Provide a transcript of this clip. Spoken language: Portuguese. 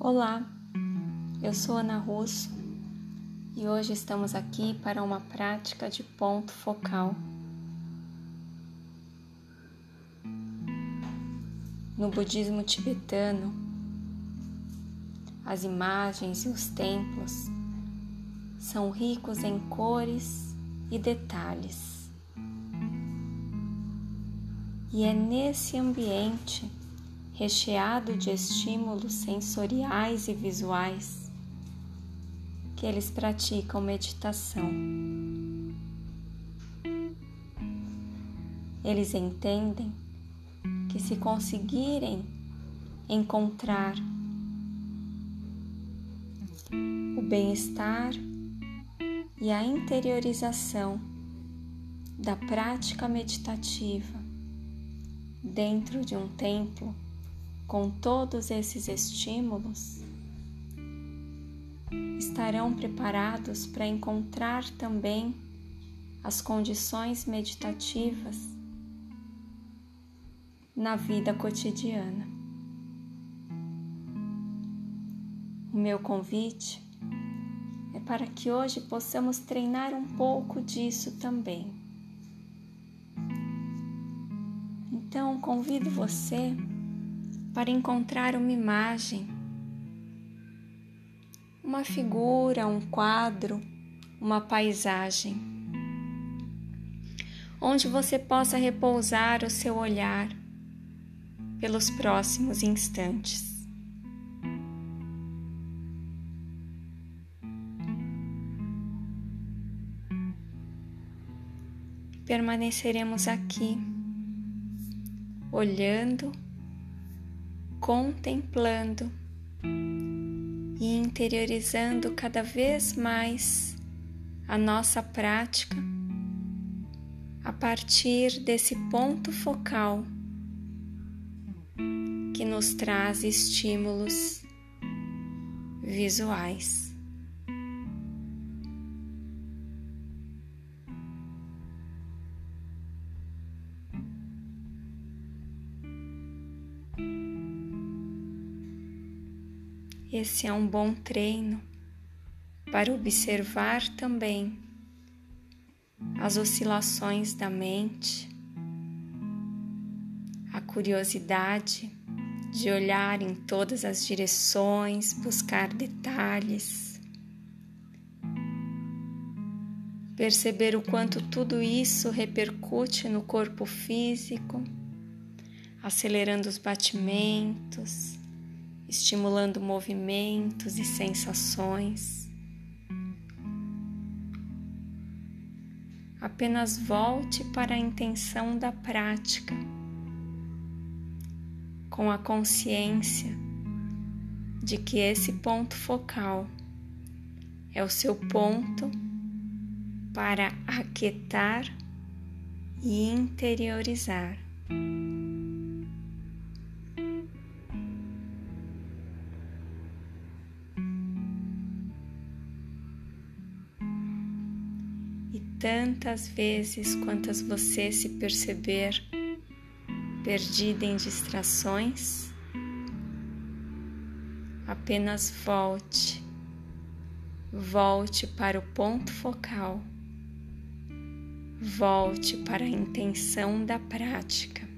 Olá, eu sou Ana Russo e hoje estamos aqui para uma prática de ponto focal. No budismo tibetano, as imagens e os templos são ricos em cores e detalhes. E é nesse ambiente recheado de estímulos sensoriais e visuais, que eles praticam meditação. Eles entendem que se conseguirem encontrar o bem-estar e a interiorização da prática meditativa dentro de um templo com todos esses estímulos, estarão preparados para encontrar também as condições meditativas na vida cotidiana. O meu convite é para que hoje possamos treinar um pouco disso também. Então, convido você para encontrar uma imagem, uma figura, um quadro, uma paisagem, onde você possa repousar o seu olhar pelos próximos instantes. Permaneceremos aqui, olhando contemplando e interiorizando cada vez mais a nossa prática a partir desse ponto focal que nos traz estímulos visuais. Esse é um bom treino para observar também as oscilações da mente, a curiosidade de olhar em todas as direções, buscar detalhes, perceber o quanto tudo isso repercute no corpo físico, acelerando os batimentos estimulando movimentos e sensações. Apenas volte para a intenção da prática, com a consciência de que esse ponto focal é o seu ponto para aquietar e interiorizar. Tantas vezes quantas você se perceber perdida em distrações, apenas volte, volte para o ponto focal, volte para a intenção da prática.